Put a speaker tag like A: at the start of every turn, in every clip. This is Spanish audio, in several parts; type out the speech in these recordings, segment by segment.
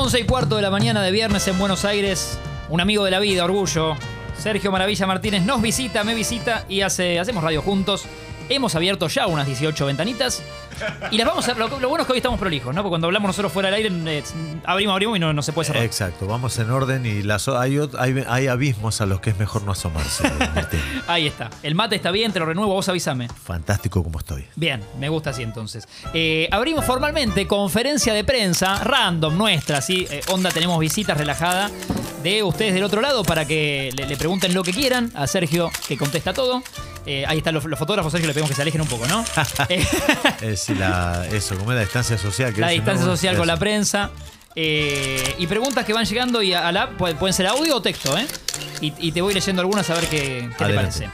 A: 11 y cuarto de la mañana de viernes en Buenos Aires. Un amigo de la vida, orgullo. Sergio Maravilla Martínez nos visita, me visita y hace, hacemos radio juntos. Hemos abierto ya unas 18 ventanitas. Y las vamos a. Lo, lo bueno es que hoy estamos prolijos, ¿no? Porque cuando hablamos nosotros fuera del aire, eh, abrimos, abrimos y no, no se puede cerrar.
B: Exacto, vamos en orden y las, hay, hay, hay abismos a los que es mejor no asomarse.
A: Ahí está. El mate está bien, te lo renuevo, vos avísame.
B: Fantástico como estoy.
A: Bien, me gusta así entonces. Eh, abrimos formalmente conferencia de prensa random nuestra, ¿sí? Eh, onda, tenemos visitas relajada de ustedes del otro lado para que le, le pregunten lo que quieran a Sergio, que contesta todo. Eh, ahí están los, los fotógrafos, Sergio, le pedimos que se alejen un poco, ¿no? Eh,
B: Es si la, eso, como es la distancia social. que
A: la distancia
B: ¿no?
A: social con la prensa. Eh, y preguntas que van llegando y a, a la pu- pueden ser audio o texto, ¿eh? Y, y te voy leyendo algunas a ver qué, qué te parece.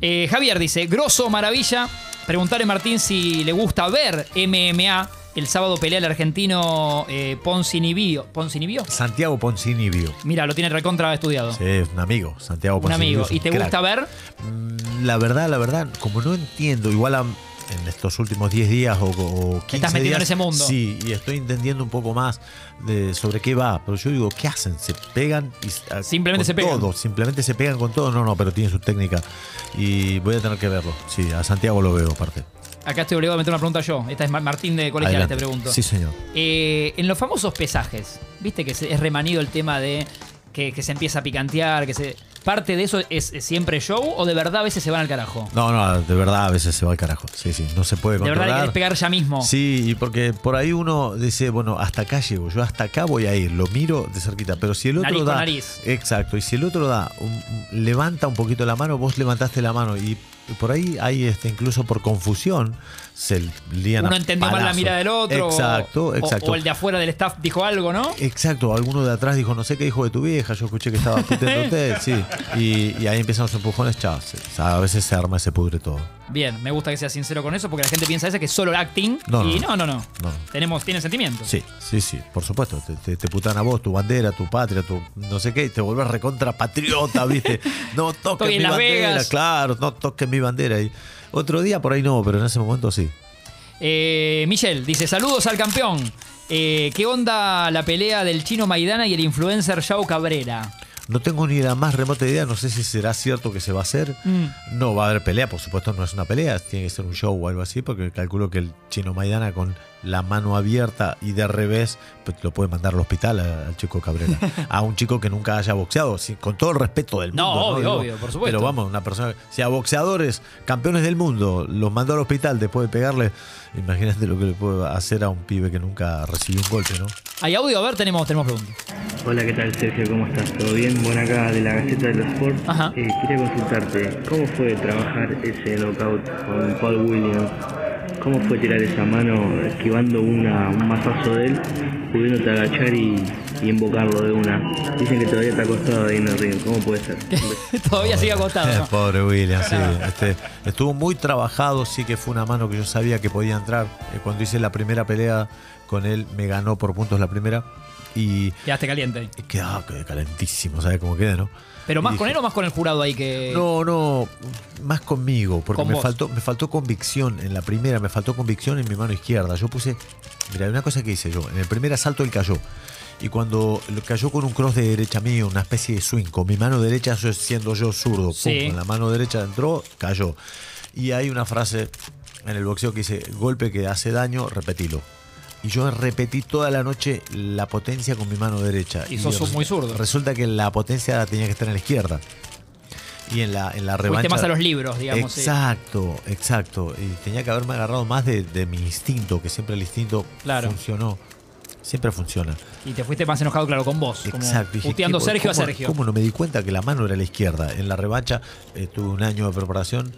A: Eh, Javier dice, grosso, maravilla. Preguntarle a Martín si le gusta ver MMA. El sábado pelea el argentino eh, Poncinibio. ¿Poncinibio?
B: Santiago Poncinibio.
A: Mira, lo tiene recontra estudiado.
B: Sí, es un amigo. Santiago
A: Un
B: Poncinibio.
A: amigo.
B: un
A: ¿Y te
B: crack.
A: gusta ver?
B: La verdad, la verdad, como no entiendo, igual a- en estos últimos 10 días o, o 15
A: estás metiendo en
B: días,
A: ese mundo.
B: Sí, y estoy entendiendo un poco más de sobre qué va. Pero yo digo, ¿qué hacen? ¿Se pegan? Y, a-
A: Simplemente
B: con
A: se pegan.
B: Todo, simplemente se pegan con todo. No, no, pero tiene su técnica. Y voy a tener que verlo. Sí, a Santiago lo veo aparte.
A: Acá estoy obligado a meter una pregunta yo. Esta es Mar- Martín de Colegial,
B: Adelante.
A: te pregunto.
B: Sí, señor.
A: Eh, en los famosos pesajes, viste que es remanido el tema de que, que se empieza a picantear, que se. ¿Parte de eso es, es siempre show o de verdad a veces se van al carajo?
B: No, no, de verdad a veces se va al carajo. Sí, sí, no se puede
A: de verdad
B: controlar.
A: le querés pegar ya mismo.
B: Sí, y porque por ahí uno dice, bueno, hasta acá llego, yo hasta acá voy a ir, lo miro de cerquita, pero si el otro
A: Nariz con
B: da,
A: nariz.
B: exacto, y si el otro da, un- levanta un poquito la mano, vos levantaste la mano y por ahí hay este incluso por confusión se lían a
A: Uno entendió mal la mira del otro.
B: Exacto,
A: o-
B: exacto.
A: O, el de afuera del staff dijo algo, ¿no?
B: Exacto, alguno de atrás dijo, no sé qué dijo de tu vieja, yo escuché que estaba puteando usted, sí. Y, y ahí empiezan los empujones, chao. a veces se arma y se pudre todo.
A: Bien, me gusta que sea sincero con eso porque la gente piensa veces que es solo acting.
B: No,
A: y
B: no,
A: no, no, no.
B: no.
A: Tenemos, tienen sentimientos.
B: Sí, sí, sí, por supuesto. Te, te, te putan a vos, tu bandera, tu patria, tu no sé qué, y te vuelves recontra patriota, ¿viste? No toques mi bandera,
A: Vegas.
B: claro, no toques mi bandera. Y otro día por ahí no, pero en ese momento sí.
A: Eh, Michelle dice: Saludos al campeón. Eh, ¿Qué onda la pelea del chino Maidana y el influencer Yao Cabrera?
B: No tengo ni la más remota idea, no sé si será cierto que se va a hacer.
A: Mm.
B: No va a haber pelea, por supuesto no es una pelea, tiene que ser un show o algo así, porque calculo que el chino Maidana con la mano abierta y de revés, pues lo puede mandar al hospital al chico Cabrera. a un chico que nunca haya boxeado, con todo el respeto del
A: No,
B: mundo.
A: obvio,
B: Digo,
A: obvio, por supuesto.
B: Pero vamos, una persona, si a boxeadores, campeones del mundo, los mandó al hospital después de pegarle, imagínate lo que le puede hacer a un pibe que nunca recibió un golpe, ¿no?
A: ¿Hay audio? A ver, tenemos, tenemos preguntas.
C: Hola, ¿qué tal Sergio? ¿Cómo estás? ¿Todo bien? Bueno, acá de la Gaceta de los Sports.
A: Ajá.
C: Eh, quería consultarte, ¿cómo fue trabajar ese knockout con Paul Williams? ¿Cómo fue tirar esa mano esquivando una, un mazazo de él, pudiéndote agachar y, y invocarlo de una? Dicen que todavía te ha costado ahí en el ring, ¿cómo puede ser?
A: Todavía sigue agotado. ¿no?
B: Pobre William, sí. Este, estuvo muy trabajado, sí que fue una mano que yo sabía que podía entrar. Eh, Cuando hice la primera pelea con él, me ganó por puntos la primera y
A: Quedaste caliente ahí.
B: quedaba quedé calentísimo, ¿sabes cómo queda, no?
A: ¿Pero más con él o más con el jurado ahí que.?
B: No, no, más conmigo, porque
A: Con
B: me
A: vos.
B: faltó, me faltó convicción en la primera, me faltó convicción en mi mano izquierda. Yo puse, mira, una cosa que hice yo, en el primer asalto él cayó. Y cuando cayó con un cross de derecha mío, una especie de swing, con mi mano derecha siendo yo zurdo, pum, con la mano derecha entró, cayó. Y hay una frase en el boxeo que dice, golpe que hace daño, repetilo. Y yo repetí toda la noche la potencia con mi mano derecha.
A: Y sos muy zurdo.
B: Resulta que la potencia tenía que estar en la izquierda. Y en la, en la revancha.
A: Fuiste más a los libros, digamos. sí.
B: Exacto, exacto. Y tenía que haberme agarrado más de, de mi instinto, que siempre el instinto
A: Claro.
B: funcionó. Siempre funciona.
A: Y te fuiste más enojado, claro, con vos. Como
B: Exacto. Dije,
A: puteando
B: ¿qué-
A: Sergio a Sergio.
B: ¿Cómo no me di cuenta que la mano era la izquierda? En la revancha eh, tuve un año de preparación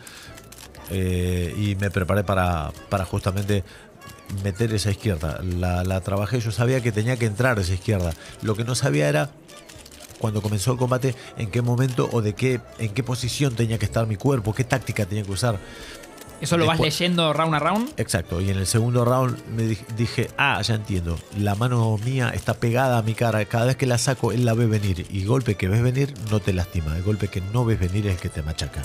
B: eh, y me preparé para, para justamente meter esa izquierda. La, la trabajé, yo sabía que tenía que entrar esa izquierda. Lo que no sabía era cuando comenzó el combate en qué momento o de qué en qué posición tenía que estar mi cuerpo, qué táctica tenía que usar.
A: ¿Eso lo vas leyendo round a round?
B: Exacto, y en el segundo round me di- dije, ah, ya entiendo, la mano mía está pegada a mi cara, cada vez que la saco él la ve venir y golpe que ves venir no te lastima, el golpe que no ves venir es el que te machaca.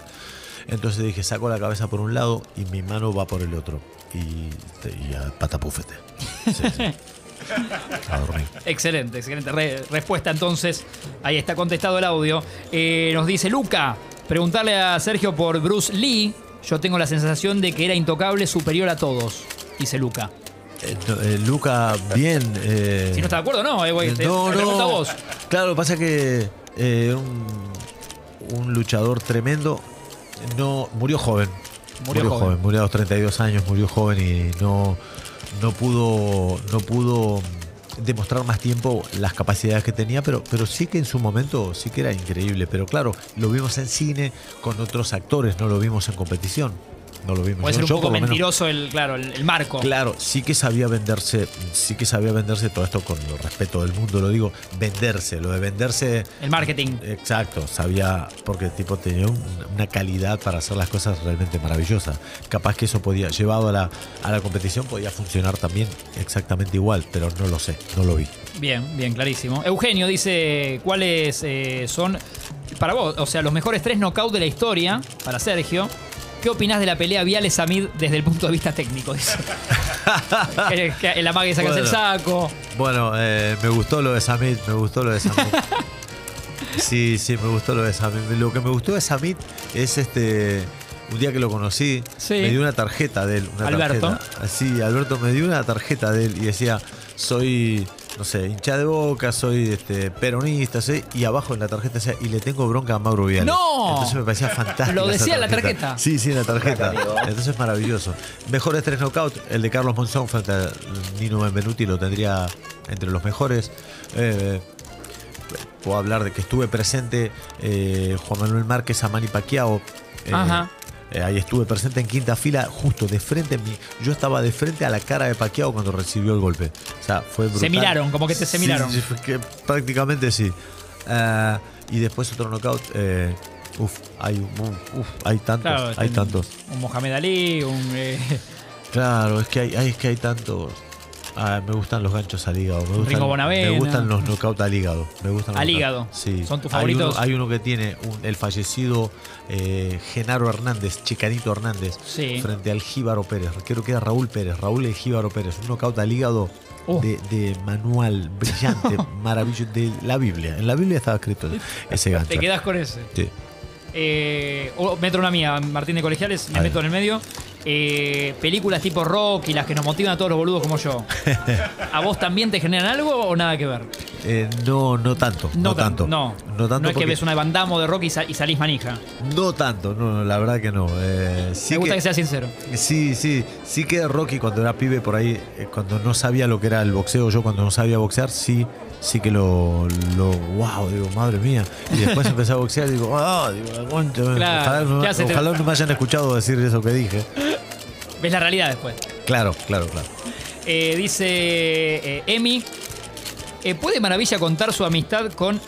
B: Entonces dije, saco la cabeza por un lado y mi mano va por el otro y, y a patapúfete. Sí, sí. A dormir.
A: Excelente, excelente Re- respuesta entonces. Ahí está contestado el audio. Eh, nos dice Luca, preguntarle a Sergio por Bruce Lee. Yo tengo la sensación de que era intocable, superior a todos, dice Luca.
B: Eh, no, eh, Luca, bien. eh,
A: Si no está de acuerdo, no, eh, güey, te,
B: no,
A: te pregunto a
B: no.
A: vos.
B: Claro, lo que pasa es que un, un luchador tremendo no murió joven.
A: Murió joven.
B: murió a los 32 años, murió joven y no, no pudo no pudo demostrar más tiempo las capacidades que tenía, pero, pero sí que en su momento sí que era increíble. Pero claro, lo vimos en cine con otros actores, no lo vimos en competición. No lo vimos.
A: Puede ser un
B: yo
A: poco
B: menos-
A: mentiroso el, claro, el, el marco.
B: Claro, sí que sabía venderse, sí que sabía venderse todo esto con el respeto del mundo, lo digo, venderse, lo de venderse.
A: El marketing.
B: Exacto, sabía, porque el tipo tenía un- una calidad para hacer las cosas realmente maravillosas. Capaz que eso podía, llevado a la, a la competición, podía funcionar también exactamente igual, pero no lo sé, no lo vi.
A: Bien, bien, clarísimo. Eugenio dice cuáles eh, son, para vos, o sea, los mejores tres knockouts de la historia, para Sergio. ¿Qué opinás de la pelea Viales Samid desde el punto de vista técnico? Dice. que, que el amague sacas el saco.
B: Bueno, eh, me gustó lo de Samit, me gustó lo de Samit. Sí, sí, me gustó lo de Samit. Lo que me gustó de Samit es este. Un día que lo conocí,
A: Sí.
B: me dio una tarjeta de él. Una
A: Alberto.
B: Tarjeta. Sí, Alberto me dio una tarjeta de él y decía, soy, no sé, hincha de boca, soy este, peronista, sí, y abajo en la tarjeta decía, y le tengo bronca a Mauro Viale.
A: ¡No!
B: Entonces me parecía fantástico.
A: ¿Lo decía en la tarjeta?
B: Sí, sí, en la tarjeta. Entonces maravilloso. Mejores tres knockouts, el de Carlos Monzón frente a Nino Benvenuti lo tendría entre los mejores. Eh, puedo hablar de que estuve presente eh, Juan Manuel Márquez a Manny Pacquiao. eh,
A: Ajá.
B: Eh, ahí estuve presente en quinta fila, justo de frente. en mi- yo estaba de frente a la cara de Pacquiao cuando recibió el golpe. O sea, fue brutal.
A: Se miraron, como que te se miraron.
B: sí, que prácticamente sí. Ah, y después otro knockout. eh, uf, hay, un- uf, hay tantos,
A: Claro,
B: hay tantos.
A: Un Mohamed Ali, un. eh,
B: Claro, es que hay, hay- es que hay tantos. Ah, me gustan los ganchos al hígado. Me gustan,
A: Bonavena.
B: Me gustan los knockouts al hígado. Me gustan
A: Al hígado.
B: Sí.
A: ¿Son tus
B: Hay
A: favoritos?
B: uno- Hay uno, que tiene un- el fallecido eh, Genaro Hernández, Chicanito Hernández,
A: Sí.
B: frente al Jíbaro Pérez. Creo que era Raúl Pérez, Raúl el Jíbaro Pérez. Un knockout al hígado
A: Oh.
B: de, de manual, brillante, maravilloso. De la Biblia. En la Biblia estaba escrito ese gancho.
A: te quedás con ese.
B: Sí.
A: Eh, o- meto una mía, Martín de Colegiales, me meto en el medio. Eh, películas tipo rock y las que nos motivan a todos los boludos como yo. ¿A vos también te generan algo o nada que ver?
B: Eh, no, no tanto. No,
A: tan-
B: tanto.
A: No,
B: no tanto.
A: es que ves una bandamo de rock y, sa- y salís manija.
B: No tanto, no, no, la verdad que no. Eh, sí
A: me gusta que,
B: que-
A: seas sincero.
B: Sí, sí, sí que Rocky cuando era pibe por ahí, eh, cuando no sabía lo que era el boxeo, yo cuando no sabía boxear, sí, sí que lo, lo wow, digo, madre mía. Y después empecé a boxear y digo, ah, digo, la concha,
A: Claro,
B: ojalá no me hayan escuchado decir eso que dije.
A: Ves la realidad después.
B: Claro, claro, claro.
A: Eh, dice eh, Emi, eh, ¿puede Maravilla contar su amistad con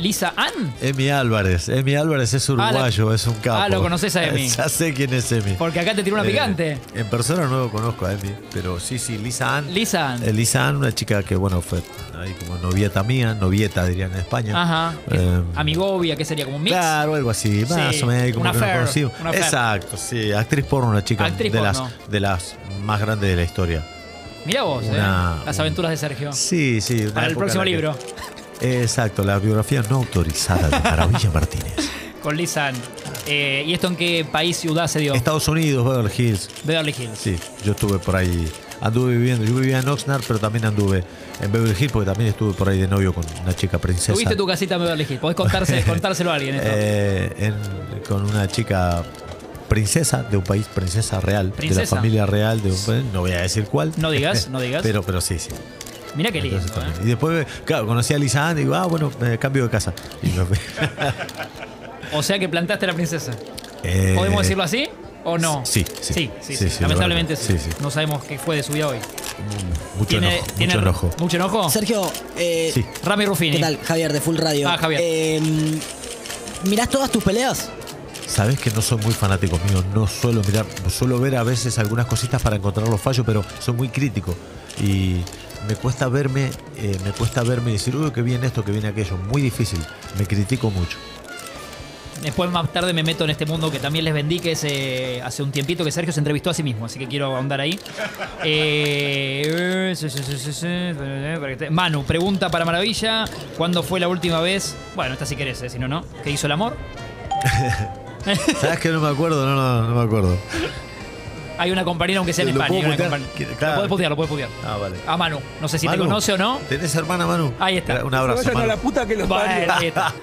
A: Lisa Ann?
B: Emi Álvarez, Emi Álvarez es uruguayo, es un capo.
A: Ah, lo conoces a Emi.
B: Ya sé quién es Emi.
A: Porque acá te tiró una
B: Eh,
A: picante.
B: En persona no lo conozco a Emi, pero sí, sí, Lisa Ann.
A: Lisa Ann.
B: Eh, Lisa Ann, una chica que, bueno, fue ahí como novieta mía, novieta dirían en España.
A: Ajá.
B: Eh,
A: Amigovia, ¿qué sería? ¿Como un mix?
B: Claro, algo así, más
A: Sí,
B: o menos como
A: una
B: que
A: affair,
B: conocimos.
A: una.
B: Exacto, sí, actriz porno, una chica
A: Actriz
B: de
A: porno.
B: las de las más grandes de la historia.
A: Mirá vos,
B: Una-
A: eh. Las aventuras de Sergio.
B: Sí, sí.
A: Para el próximo
B: que-
A: libro.
B: Exacto, la biografía no autorizada de Maravilla Martínez.
A: Con Lisa Ann. Eh, ¿Y esto en qué país, ciudad se dio?
B: Estados Unidos, Beverly Hills.
A: Beverly Hills.
B: Sí, yo estuve por ahí, anduve viviendo, yo vivía en Oxnard, pero también anduve en Beverly Hills porque también estuve por ahí de novio con una chica princesa.
A: Tuviste tu casita en Beverly Hills. Podés contarse- contárselo a alguien esto.
B: Eh, en- con una chica princesa de un país, princesa real, de la familia real de un país, no voy a decir cuál.
A: No digas, no digas.
B: Pero, pero sí, sí.
A: Mirá qué lindo.
B: Entonces,
A: eh.
B: Y después, claro, conocí a Lisa Ann y digo, ah, bueno, eh, cambio de casa.
A: O sea que plantaste a la princesa.
B: Eh,
A: ¿Podemos decirlo así o no?
B: sí, sí.
A: Sí, sí,
B: Sí,
A: sí.
B: sí,
A: Lamentablemente. No sabemos qué fue de su vida hoy.
B: Mucho
A: ¿Tiene,
B: enojo.
A: tiene
B: mucho enojo.
A: ¿Mucho enojo?
D: Sergio, eh,
B: Sí.
A: Rami Ruffini.
D: ¿qué tal? Javier, de Full Radio.
A: Ah, Javier.
D: Eh, ¿Mirás todas tus peleas?
B: Sabes que no soy muy fanático mío, no suelo mirar, suelo ver a veces algunas cositas para encontrar los fallos, pero soy muy crítico y me cuesta verme, eh, me cuesta verme y decir, uy, que viene esto, que viene aquello, muy difícil, me critico mucho.
A: Después más tarde me meto en este mundo que también les vendí, que es eh, hace un tiempito que Sergio se entrevistó a sí mismo, así que quiero ahondar ahí. Eh, Manu, pregunta para Maravilla, ¿cuándo fue la última vez? Bueno, esta si querés, eh, si no, no. ¿Qué hizo el amor?
B: ¿Sabes que no me acuerdo? No, no, no me acuerdo.
A: Hay una compañera, aunque sea en
B: ¿Lo
A: España. hay
B: puedo
A: una
B: putear?
A: compañ-
B: ¿Qué-
A: Lo
B: claro.
A: puedes putear, lo puedes putear.
B: Ah, vale.
A: A Manu, no sé si
B: Manu,
A: te conoce o no.
B: ¿Tenés hermana, Manu?
A: Ahí está.
B: Un abrazo,
E: Vayan a
B: Manu.
E: la puta que los
A: Bueno,
E: parió.
A: ahí está.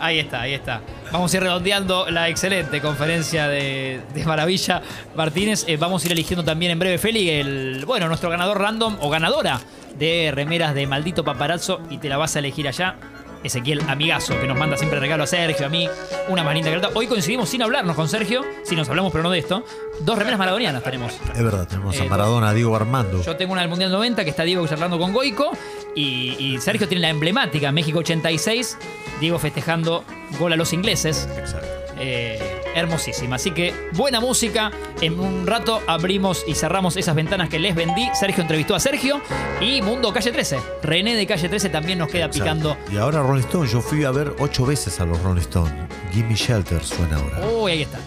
A: Ahí está, ahí está. Vamos a ir redondeando la excelente conferencia de, de Maravilla Martínez. Eh, vamos a ir eligiendo también en breve, Feli, el, bueno, nuestro ganador random o ganadora de remeras de Maldito Paparazzo y te la vas a elegir allá. Ezequiel Amigazo, que nos manda siempre regalo a Sergio, a mí, una más linda que la otra. Hoy coincidimos sin hablarnos con Sergio, si nos hablamos pero no de esto. Dos remeras maradonianas tenemos.
B: Es verdad, tenemos
A: Eh,
B: a Maradona, a Diego Armando.
A: Yo tengo una del Mundial 90 que está Diego charlando con Goico. Y, y Sergio tiene la emblemática México 86. Diego festejando gol a los ingleses.
B: Exacto.
A: Eh, hermosísima. Así que buena música. En un rato abrimos y cerramos esas ventanas que les vendí. Sergio entrevistó a Sergio. Y Mundo Calle 13. René de Calle 13 también nos queda picando.
B: Y ahora Rolling Stone, yo fui a ver ocho veces a los Rolling Stone. Gimme Shelter suena ahora.
A: Uy, ahí está.